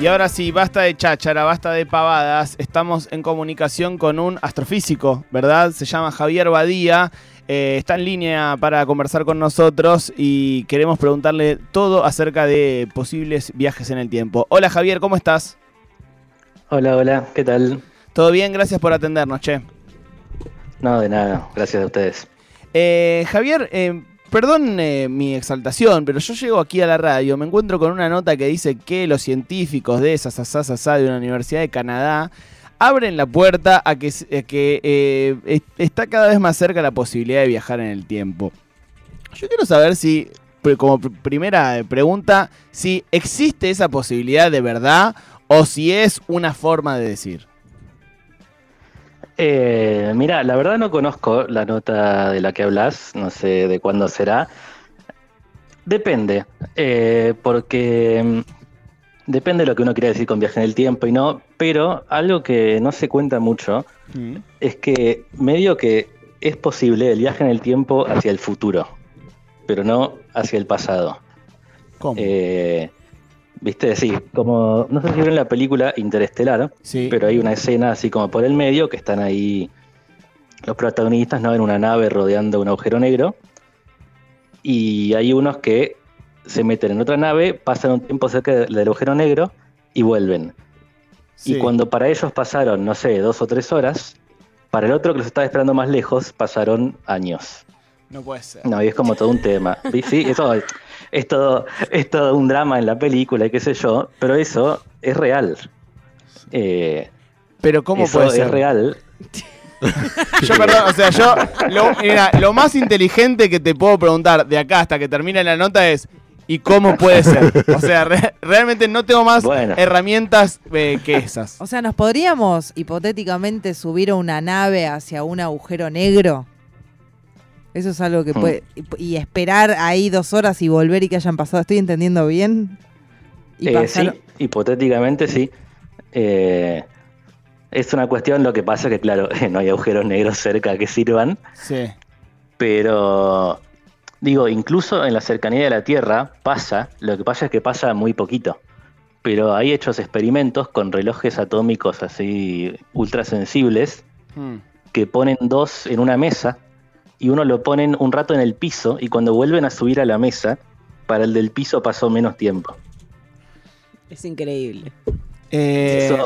Y ahora sí, basta de cháchara, basta de pavadas. Estamos en comunicación con un astrofísico, ¿verdad? Se llama Javier Badía. Eh, está en línea para conversar con nosotros y queremos preguntarle todo acerca de posibles viajes en el tiempo. Hola Javier, ¿cómo estás? Hola, hola, ¿qué tal? Todo bien, gracias por atendernos, che. No, de nada, gracias a ustedes. Eh, Javier, eh, Perdón eh, mi exaltación, pero yo llego aquí a la radio, me encuentro con una nota que dice que los científicos de esa de una universidad de Canadá abren la puerta a que, que eh, está cada vez más cerca la posibilidad de viajar en el tiempo. Yo quiero saber si, como primera pregunta, si existe esa posibilidad de verdad o si es una forma de decir. Eh, mira, la verdad no conozco la nota de la que hablas, no sé de cuándo será. Depende, eh, porque mm, depende de lo que uno quiera decir con viaje en el tiempo y no, pero algo que no se cuenta mucho mm. es que medio que es posible el viaje en el tiempo hacia el futuro, pero no hacia el pasado. ¿Cómo? Eh, Viste, sí, como, no sé si vieron la película Interestelar, pero hay una escena así como por el medio que están ahí los protagonistas, ¿no? En una nave rodeando un agujero negro. Y hay unos que se meten en otra nave, pasan un tiempo cerca del agujero negro y vuelven. Y cuando para ellos pasaron, no sé, dos o tres horas, para el otro que los estaba esperando más lejos pasaron años. No puede ser. No, y es como todo un tema. sí, eso es todo, es todo un drama en la película y qué sé yo, pero eso es real. Eh, pero ¿cómo eso puede ser? es real. yo, perdón, o sea, yo, lo, lo más inteligente que te puedo preguntar de acá hasta que termine la nota es, ¿y cómo puede ser? O sea, realmente no tengo más herramientas eh, que esas. O sea, ¿nos podríamos hipotéticamente subir a una nave hacia un agujero negro? Eso es algo que hmm. puede. Y esperar ahí dos horas y volver y que hayan pasado. ¿Estoy entendiendo bien? Eh, sí, hipotéticamente sí. Eh, es una cuestión, lo que pasa que, claro, no hay agujeros negros cerca que sirvan. Sí. Pero, digo, incluso en la cercanía de la Tierra pasa, lo que pasa es que pasa muy poquito. Pero hay hechos experimentos con relojes atómicos así ultrasensibles hmm. que ponen dos en una mesa y uno lo ponen un rato en el piso y cuando vuelven a subir a la mesa, para el del piso pasó menos tiempo. Es increíble. Eh,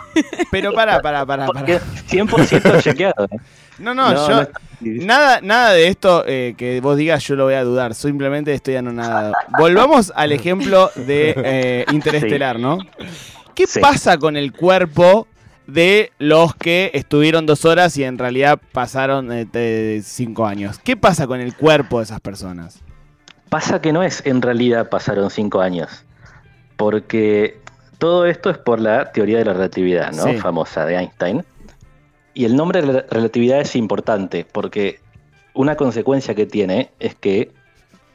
pero para, para, para, para. 100% chequeado. ¿eh? No, no, yo. nada, nada de esto eh, que vos digas, yo lo voy a dudar. Simplemente estoy anonadado. Volvamos al ejemplo de Interestelar, ¿no? ¿Qué pasa con el cuerpo de los que estuvieron dos horas y en realidad pasaron eh, cinco años. ¿Qué pasa con el cuerpo de esas personas? Pasa que no es en realidad pasaron cinco años, porque todo esto es por la teoría de la relatividad, ¿no? Famosa de Einstein. Y el nombre de la relatividad es importante, porque una consecuencia que tiene es que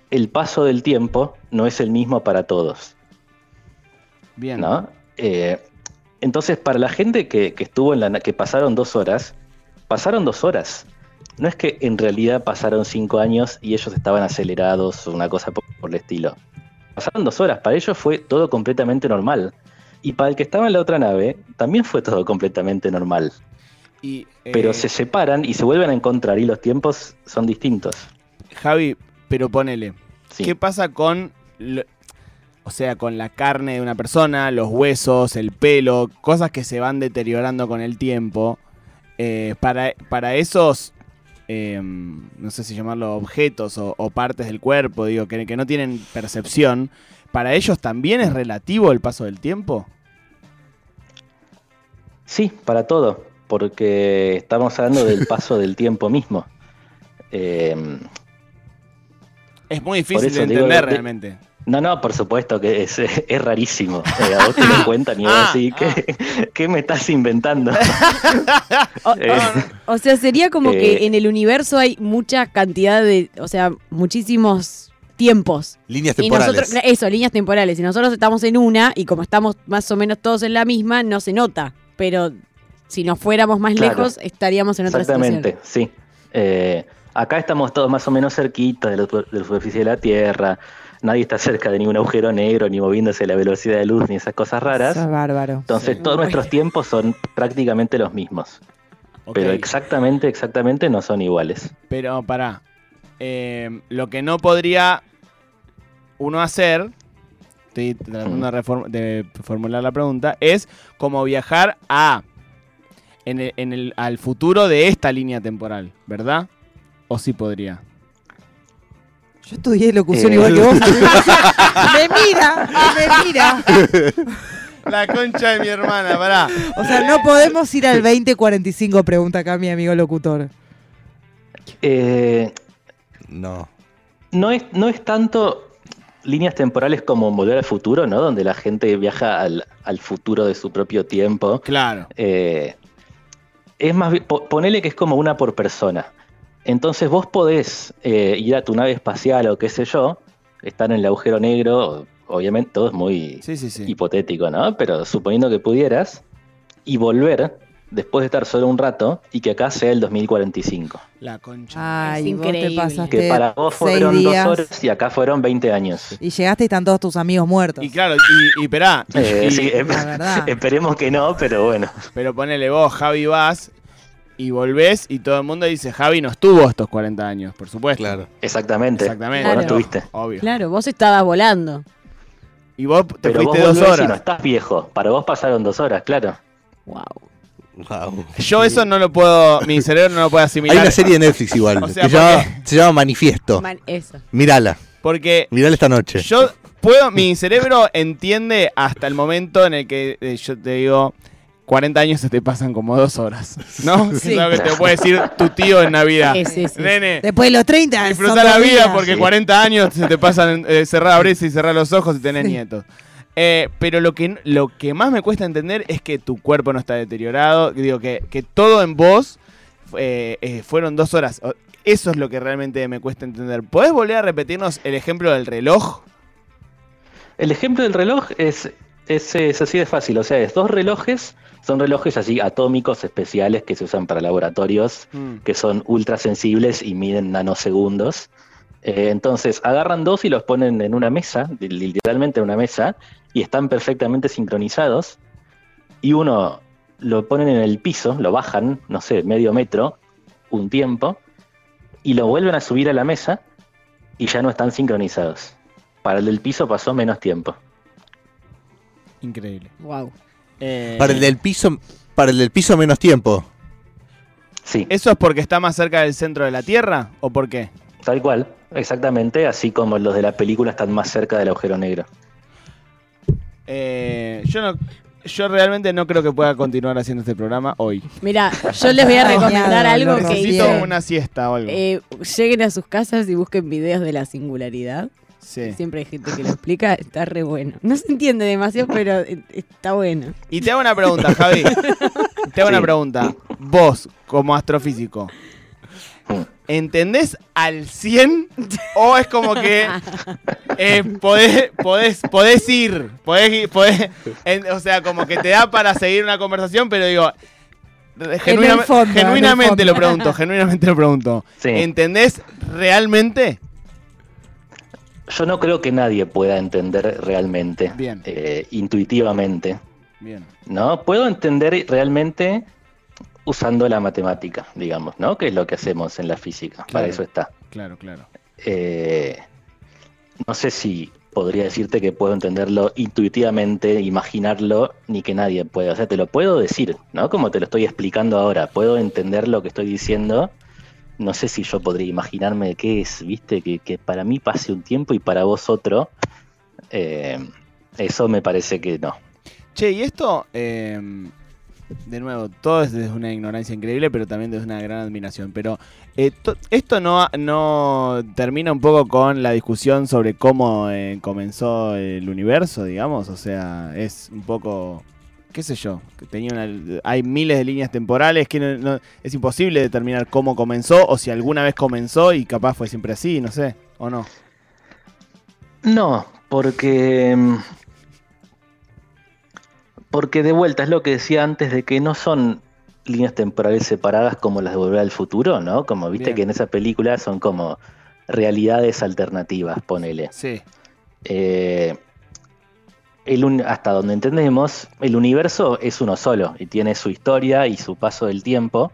el paso del tiempo no es el mismo para todos. Bien. ¿no? Eh, entonces, para la gente que, estuvo en la que pasaron dos horas, pasaron dos horas. No es que en realidad pasaron cinco años y ellos estaban acelerados o una cosa por, el estilo. Pasaron dos horas, para ellos fue todo completamente normal. Y para el que estaba en la otra nave, también fue todo completamente normal. pero eh, se separan y se vuelven a encontrar y los tiempos son distintos. Javi, pero ponele. ¿Qué pasa con o sea, con la carne de una persona, los huesos, el pelo, cosas que se van deteriorando con el tiempo. Eh, para, para, esos, em, no sé si llamarlo objetos o, partes del cuerpo, digo, que, que, no tienen percepción, ¿para ellos también es relativo el paso del tiempo? Sí, para todo, porque estamos hablando del paso del tiempo mismo. Em, es muy difícil de entender realmente. No, no, por supuesto que es, es rarísimo. Eh, a vos te lo cuentan y vos ah, decís, ¿qué, ah. ¿qué, me estás inventando? Eh, o, sea, sería como que eh, en el universo hay mucha cantidad de, o sea, muchísimos tiempos. Líneas temporales. eso, líneas temporales. Y nosotros estamos en una y como estamos más o menos todos en la misma, no se nota. Pero si nos fuéramos más lejos, estaríamos en otra Exactamente, sí. acá estamos todos más o menos cerquitos de la, superficie de la Tierra. Nadie está cerca de ningún agujero negro, ni moviéndose a la velocidad de luz, ni esas cosas raras. Eso es bárbaro. Entonces todos nuestros tiempos son prácticamente los mismos. Pero exactamente, exactamente no son iguales. Pero para eh, lo que no podría uno hacer, estoy tratando de, formular la pregunta, es como viajar a en el, al futuro de esta línea temporal, ¿verdad? ¿O sí podría? Yo estudié locución igual que vos. me mira, me mira. La concha de mi hermana, pará. O sea, no podemos ir al 2045, pregunta acá mi amigo locutor. Eh, no. No es, no es tanto líneas temporales como Volver al Futuro, ¿no? Donde la gente viaja al, futuro de su propio tiempo. Claro. Eh, es más, ponele que es como una por persona. Entonces vos podés eh, ir a tu nave espacial o qué sé yo, estar en el agujero negro, obviamente todo es muy hipotético, ¿no? Pero suponiendo que pudieras, y volver después de estar solo un rato y que acá sea el 2045. La concha. Ay, increíble. que para vos fueron dos horas y acá fueron 20 años. Y llegaste y están todos tus amigos muertos. Y claro, y, y esperá. Eh, sí, esperemos que no, pero bueno. Pero ponele vos, Javi, vas y volvés y todo el mundo dice, Javi no estuvo estos 40 años, por supuesto. Claro. Exactamente. Exactamente. no estuviste. Obvio. Claro, vos estabas volando. Y vos te Pero fuiste dos horas. no estás viejo. Para vos pasaron dos horas, claro. Wow. Wow. Yo eso no lo puedo, mi cerebro no lo puede asimilar. Hay una serie de Netflix igual, que se llama Manifiesto. eso. Mírala. Porque Mírala esta noche. Yo puedo, mi cerebro entiende hasta el momento en el que eh, yo te digo, 40 años se te pasan como dos horas, ¿no? Sí. Es lo que te puede decir tu tío en Navidad. Sí, sí, Nene, Después de los 30 Disfruta la vida porque 40 años se te pasan eh, cerrar la y cerrar los ojos y tener nietos. Eh, pero lo que, lo que más me cuesta entender es que tu cuerpo no está deteriorado. Digo, que, que todo en vos eh, fueron dos horas. Eso es lo que realmente me cuesta entender. ¿Podés volver a repetirnos el ejemplo del reloj? El ejemplo del reloj es, es, es así de fácil. O sea, es dos relojes son relojes así atómicos especiales que se usan para laboratorios, mm. que son ultra sensibles y miden nanosegundos. Eh, entonces agarran dos y los ponen en una mesa, literalmente en una mesa, y están perfectamente sincronizados. Y uno lo ponen en el piso, lo bajan, no sé, medio metro, un tiempo, y lo vuelven a subir a la mesa y ya no están sincronizados. Para el del piso pasó menos tiempo. Increíble. Wow. Eh, para el del piso, para el del piso menos tiempo. Sí. ¿Eso es porque está más cerca del centro de la Tierra o por qué? Tal cual, exactamente, así como los de la película están más cerca del agujero negro. Eh, yo no, yo realmente no creo que pueda continuar haciendo este programa hoy. Mira, yo les voy a recomendar algo que necesito una siesta o algo. Eh, lleguen a sus casas y busquen videos de la singularidad. Siempre hay gente que lo explica, está re bueno. No se entiende demasiado, pero está bueno. Y te hago una pregunta, Javi. te hago una pregunta. Vos, como astrofísico, ¿entendés al 100? ¿O es como que eh, podés, podés, ir? Podés, podés o sea, como que te da para seguir una conversación, pero digo, genuinamente lo pregunto, genuinamente lo pregunto. ¿Entendés realmente? Yo no creo que nadie pueda entender realmente, eh, intuitivamente. Bien. ¿No? Puedo entender realmente usando la matemática, digamos, ¿no? Que es lo que hacemos en la física. Para eso está. Claro, claro. Eh, no sé si podría decirte que puedo entenderlo intuitivamente, imaginarlo, ni que nadie pueda. O sea, te lo puedo decir, ¿no? Como te lo estoy explicando ahora. Puedo entender lo que estoy diciendo no sé si yo podría imaginarme qué es, viste, que, para mí pase un tiempo y para vos otro. Eh, eso me parece que no. Che, y esto, em, de nuevo, todo es desde una ignorancia increíble, pero también desde una gran admiración. Pero eh, esto no, no termina un poco con la discusión sobre cómo eh, comenzó el universo, digamos. O sea, es un poco qué sé yo, tenía hay miles de líneas temporales que es imposible determinar cómo comenzó o si alguna vez comenzó y capaz fue siempre así, no sé, o no. No, porque mm, porque de vuelta es lo que decía antes de que no son líneas temporales separadas como las de Volver al Futuro, ¿no? Como viste que en esa película son como realidades alternativas, ponele. Sí. eh, el, hasta donde entendemos, el universo es uno solo y tiene su historia y su paso del tiempo.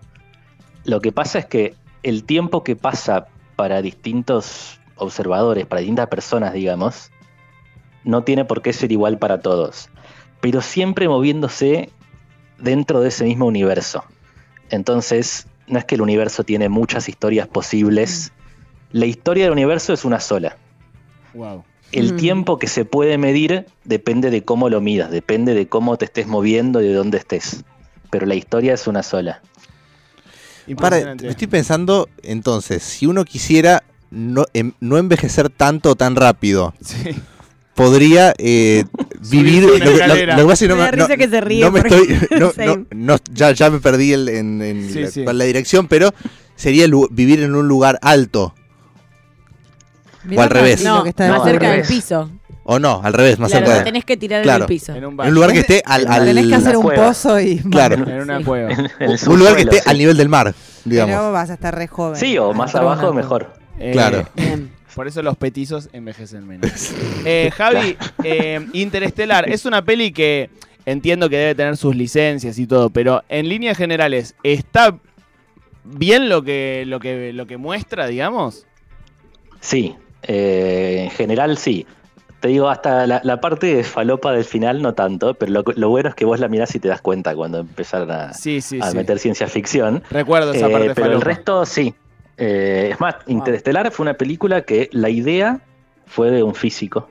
Lo que pasa es que el tiempo que pasa para distintos observadores, para distintas personas, digamos, no tiene por qué ser igual para todos, pero siempre moviéndose dentro de ese mismo universo. Entonces, no es que el universo tiene muchas historias posibles, mm. la historia del universo es una sola. El mm. tiempo que se puede medir depende de cómo lo midas, depende de cómo te estés moviendo y de dónde estés. Pero la historia es una sola. estoy pensando, entonces, si uno quisiera no, em, no envejecer tanto o tan rápido, podría eh, vivir. Lo, que se ríe. ya, ya me perdí en, la, dirección, pero sería vivir en un lugar alto. O al revés. No, más cerca del piso. O no, al revés, más cerca del tenés que tirar en el piso. En un, lugar que esté al, Tenés que hacer un pozo y. Claro. En una cueva. un lugar que esté al nivel del mar, digamos. Pero vas a estar re joven. Sí, o más abajo, mejor. claro. Eh, por eso los petizos envejecen menos. Eh, Javi, eh, Interestelar, es una peli que entiendo que debe tener sus licencias y todo, pero en líneas generales, ¿está bien lo que, lo que, lo que muestra, digamos? Sí, eh, en general sí. Te digo, hasta la, parte de falopa del final no tanto, pero lo, bueno es que vos la mirás y te das cuenta cuando empezaron a, meter ciencia ficción. Recuerdo esa parte Pero el resto sí, eh, es más, Interestelar fue una película que la idea fue de un físico,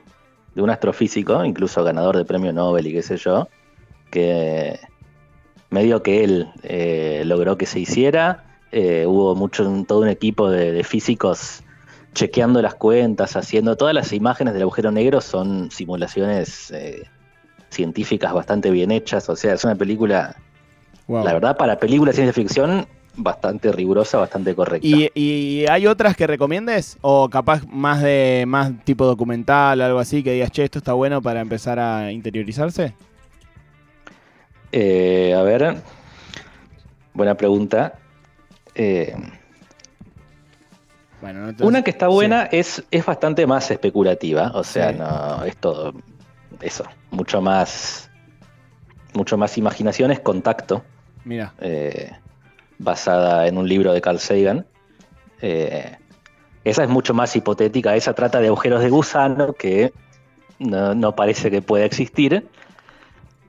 de un astrofísico, incluso ganador de premio Nobel y qué sé yo, que medio que él eh, logró que se hiciera. Eh, hubo mucho, todo un equipo de, físicos chequeando las cuentas, haciendo todas las imágenes del agujero negro son simulaciones científicas bastante bien hechas. O sea, es una película, la verdad, para película de ciencia ficción bastante rigurosa, bastante correcta. ¿Y, hay otras que recomiendes? ¿O capaz más de más tipo documental, algo así, que digas, che, esto está bueno para empezar a interiorizarse? Eh, a ver, buena pregunta. Eh, una que está buena es, es bastante más especulativa, o sea, no, es todo eso, mucho más, mucho más imaginación, es contacto. Mira. Eh, basada en un libro de Carl Sagan. Eh, esa es mucho más hipotética, esa trata de agujeros de gusano que no, parece que pueda existir,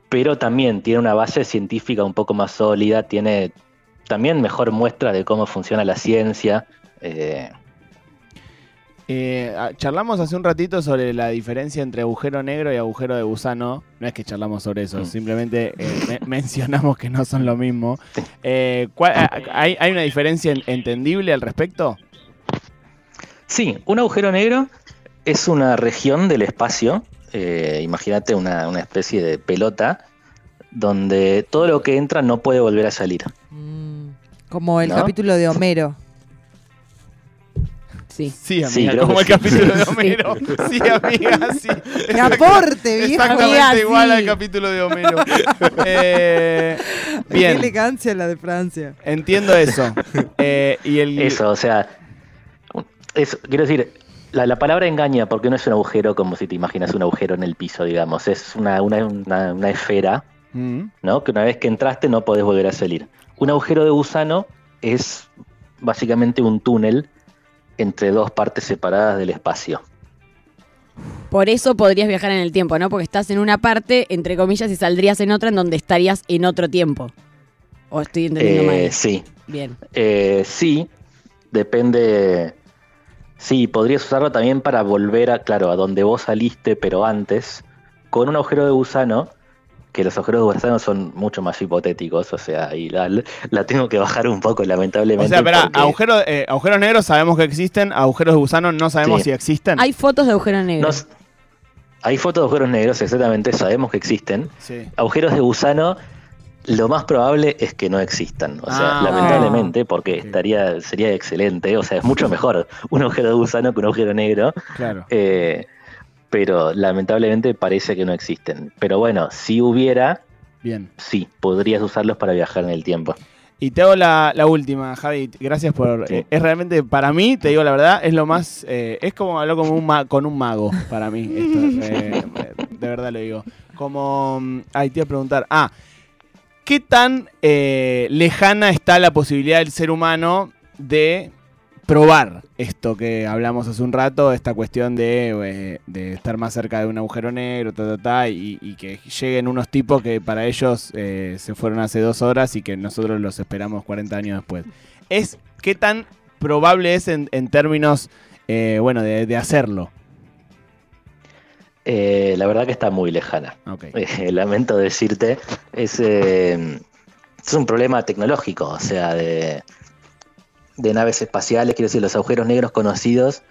pero también tiene una base científica un poco más sólida, tiene también mejor muestra de cómo funciona la ciencia. Eh, eh, ah, charlamos hace un ratito sobre la diferencia entre agujero negro y agujero de gusano. No es que charlamos sobre eso, mm. simplemente eh, mencionamos que no son lo mismo. Eh, ah, hay, una diferencia entendible al respecto? Sí, un agujero negro es una región del espacio. Imagínate una, especie de pelota donde todo lo que entra no puede volver a salir. Mm, como el capítulo de Homero. Sí. Sí, amiga, como el capítulo de Homero. Sí, amiga, sí. ¡Qué aporte, viejo! Exactamente igual al capítulo de Homero. eh, bien. Qué elegancia la de Francia. Entiendo eso. Eh, y el... Eso, o sea, quiero decir, la, palabra engaña porque no es un agujero como si te imaginas un agujero en el piso, digamos. Es una, una, una, esfera, mm. ¿no? Que una vez que entraste no podés volver a salir. Un agujero de gusano es básicamente un túnel entre dos partes separadas del espacio. Por eso podrías viajar en el tiempo, ¿no? Porque estás en una parte, entre comillas, y saldrías en otra en donde estarías en otro tiempo. ¿O estoy entendiendo eh, mal? Sí. Bien. Eh, sí, depende. Sí, podrías usarlo también para volver a, claro, a donde vos saliste, pero antes, con un agujero de gusano que los agujeros de gusano son mucho más hipotéticos, o sea, y la, tengo que bajar un poco, lamentablemente. O sea, espera, eh, agujeros negros sabemos que existen, agujeros de gusano no sabemos si existen. Hay fotos de agujeros negros. hay fotos de agujeros negros, exactamente, sabemos que existen. Agujeros de gusano, lo más probable es que no existan. O sea, ah. lamentablemente, porque estaría, sería excelente, o sea, es mucho mejor un agujero de gusano que un agujero negro. Claro. Eh, pero lamentablemente parece que no existen. Pero bueno, si hubiera, Bien. sí, podrías usarlos para viajar en el tiempo. Y te hago la, última, Javi. Gracias por. Eh, es realmente, para mí, te digo la verdad, es lo más. Eh, es como hablar con un, con un mago, para mí. de verdad lo digo. Como. Mm, ay, te iba a preguntar. Ah, ¿qué tan lejana está la posibilidad del ser humano de probar esto que hablamos hace un rato, esta cuestión de, eh, estar más cerca de un agujero negro, y, que lleguen unos tipos que para ellos eh, se fueron hace dos horas y que nosotros los esperamos 40 años después. Es qué tan probable es en, términos, eh, bueno, de, hacerlo. la verdad que está muy lejana. lamento decirte, es, es un problema tecnológico, o sea, de de naves espaciales, quiero decir, los agujeros negros conocidos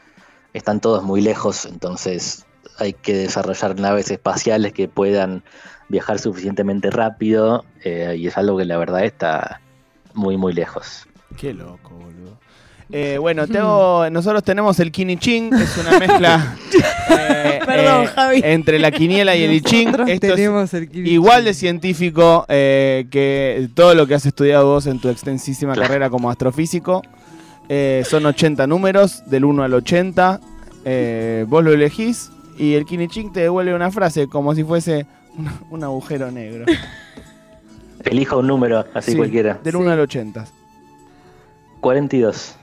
están todos muy lejos, entonces hay que desarrollar naves espaciales que puedan viajar suficientemente rápido eh, y es algo que la verdad está muy muy lejos. Qué loco, boludo. Eh, bueno, tengo, nosotros tenemos el Ching, que es una mezcla eh, entre la quiniela y el I Esto es igual de científico que todo lo que has estudiado vos en tu extensísima carrera como astrofísico. son 80 números, del 1 al 80. vos lo elegís y el Ching te devuelve una frase como si fuese un, agujero negro. Elija un número, así cualquiera. Del 1 al 80. 42.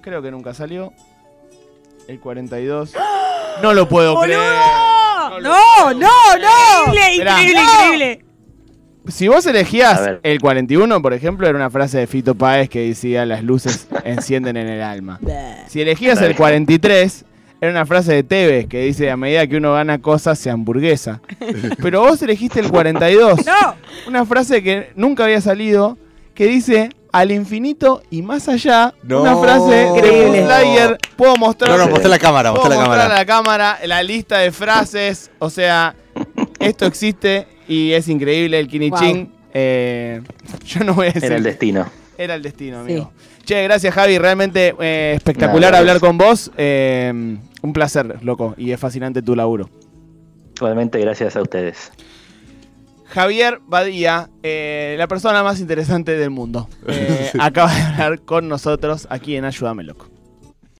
Creo que nunca salió. El 42. No lo puedo creer. No, no, no. Increíble, increíble, increíble. Si vos elegías el 41, por ejemplo, era una frase de Fito Páez que decía las luces encienden en el alma. Si elegías el 43, era una frase de Tevez que dice a medida que uno gana cosas se hamburguesa. Pero vos elegiste el 42. No. Una frase que nunca había salido que dice al infinito y más allá. Una frase increíble. Puedo mostrar. No, no, mostré la cámara, mostré la cámara. la cámara la lista de frases. O sea, esto existe y es increíble el Kinichin. Eh, yo no voy a decir. Era el destino. Era el destino, amigo. Che, gracias Javi, realmente eh, espectacular hablar con vos. Eh, un placer, loco, y es fascinante tu laburo. Igualmente, gracias a ustedes. Javier Badía, eh, la persona más interesante del mundo, acaba de hablar con nosotros aquí en Ayúdame Loco.